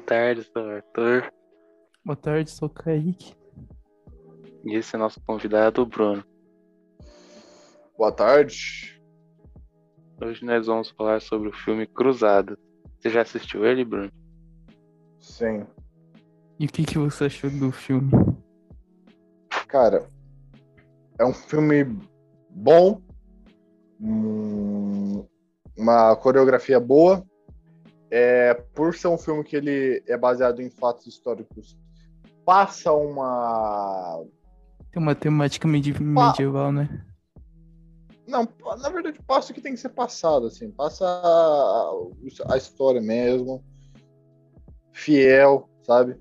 tarde, sou o Arthur. Boa tarde, sou o Kaique. E esse é nosso convidado, o Bruno. Boa tarde. Hoje nós vamos falar sobre o filme Cruzada. Você já assistiu ele, Bruno? Sim. E o que, que você achou do filme? Cara, é um filme bom, hum, uma coreografia boa. É, por ser um filme que ele é baseado em fatos históricos, passa uma. Tem uma temática medi- medieval, né? Não, na verdade, passa o que tem que ser passado, assim. Passa a, história mesmo. Fiel, sabe?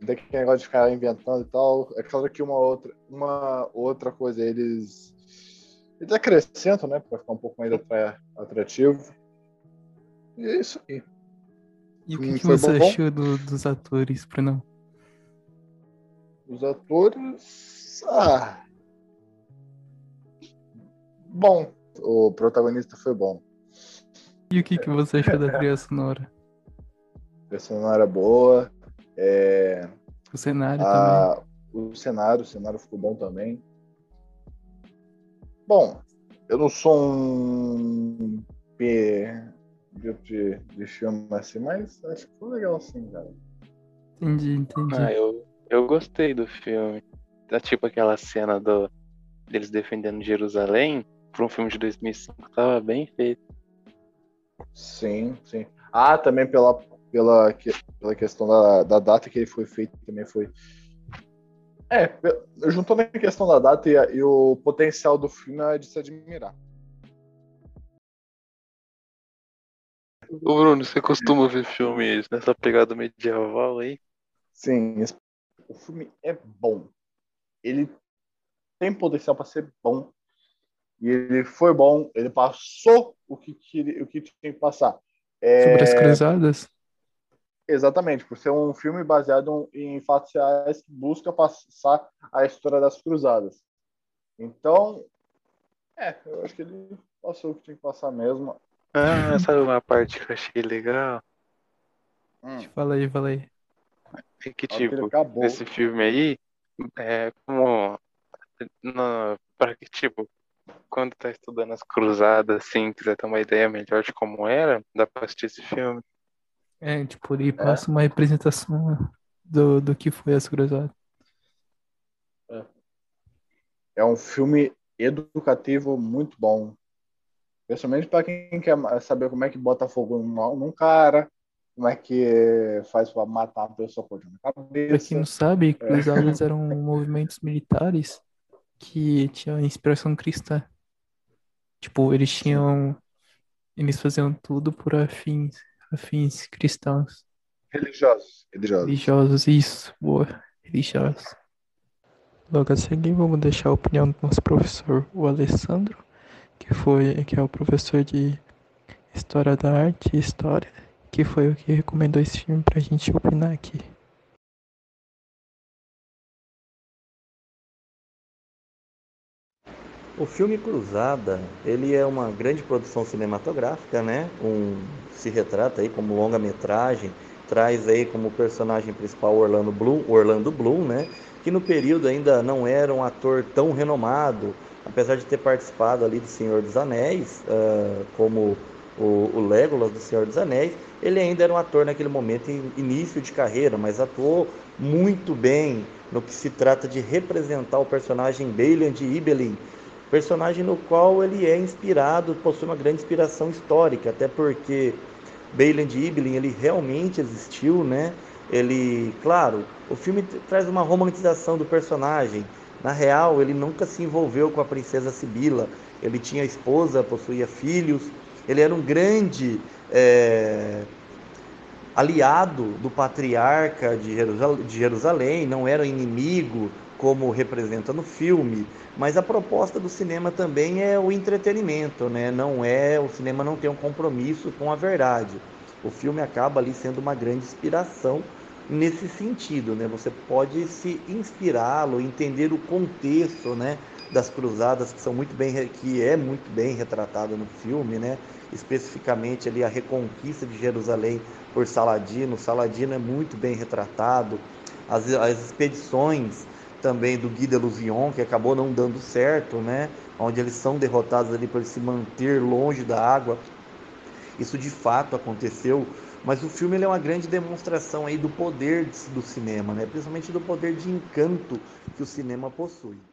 Não tem que negócio de ficar inventando e tal. É claro que uma outra, uma outra coisa eles. Eles acrescentam, né? Pra ficar um pouco mais atra- atrativo. E é isso aí. E o Hum, que, que foi você bom? achou do- dos atores, Bruno? Os atores. Ah. Bom. O protagonista foi bom. E o que, que você achou da trilha sonora? A personagem era boa. É, O cenário também. a- o cenário, o cenário ficou bom também. Bom, eu não sou um P de, de filme assim, mas acho que foi legal assim, cara. Entendi, entendi. Ah, eu, eu gostei do filme. É tipo aquela cena do, deles defendendo Jerusalém. Para um filme de 2005, tava bem feito. Sim, sim. Ah, também pela, pela, pela questão da, da data que ele foi feito, também foi. É, juntando a questão da data e, e o potencial do filme é de se admirar. Ô Bruno, você costuma ver filmes nessa pegada medieval aí? Sim, esse- o filme é bom. Ele tem potencial para ser bom. E ele foi bom, ele passou o que, queria, o que tinha que passar. É, Sobre as cruzadas? Exatamente, por ser um filme baseado em fatos reais que busca passar a história das cruzadas. Então, é, eu acho que ele passou o que tinha que passar mesmo. Ah, sabe uma parte que eu achei legal? Hum, Fala aí, fala aí. É que, tipo, nesse filme aí, é como. No, pra que, tipo, quando tá estudando as cruzadas, assim, quiser ter uma ideia melhor de como era, dá pra assistir esse filme. É, tipo, ele passa uma representação do, do que foi as cruzadas. É um filme educativo muito bom. Principalmente para quem quer saber como é que bota fogo num, num cara, como é que faz para matar a pessoa com Pra cabeça. quem não sabe, cruzadas eram movimentos militares que tinham inspiração cristã. Tipo, eles tinham. Eles faziam tudo por afins, afins cristãos. Religiosos. Religiosos. Religiosos, isso, boa. Religiosos. Logo a seguir, vamos deixar a opinião do nosso professor, o Alessandro, que foi, que é o professor de História da Arte e História, que foi o que recomendou esse filme pra gente opinar aqui. O filme Cruzada, ele é uma grande produção cinematográfica, né? Um, se retrata aí como longa-metragem, traz aí como personagem principal Orlando Bloom, Orlando Bloom, né? Que no período ainda não era um ator tão renomado, apesar de ter participado ali do Senhor dos Anéis, ah, como o, o Legolas do Senhor dos Anéis, ele ainda era um ator naquele momento em início de carreira, mas atuou muito bem no que se trata de representar o personagem Balin de Ibelin, personagem no qual ele é inspirado, possui uma grande inspiração histórica, até porque Balin de Ibelin ele realmente existiu, né? Ele, claro, o filme traz uma romantização do personagem. Na real, ele nunca se envolveu com a princesa Sibila. Ele tinha esposa, possuía filhos. Ele era um grande é, aliado do patriarca de Jerusal- de Jerusalém, não era inimigo como representa no filme, mas a proposta do cinema também é o entretenimento, né? Não é o cinema não tem um compromisso com a verdade. O filme acaba ali sendo uma grande inspiração nesse sentido, né? Você pode se inspirá-lo, entender o contexto, né? das cruzadas que são muito bem que é muito bem retratada no filme, né? Especificamente ali a reconquista de Jerusalém por Saladino. Saladino é muito bem retratado. As, as expedições também do Guy de que acabou não dando certo, né? Onde eles são derrotados ali por se manter longe da água. Isso de fato aconteceu, mas o filme é uma grande demonstração aí do poder do cinema, né? Principalmente do poder de encanto que o cinema possui.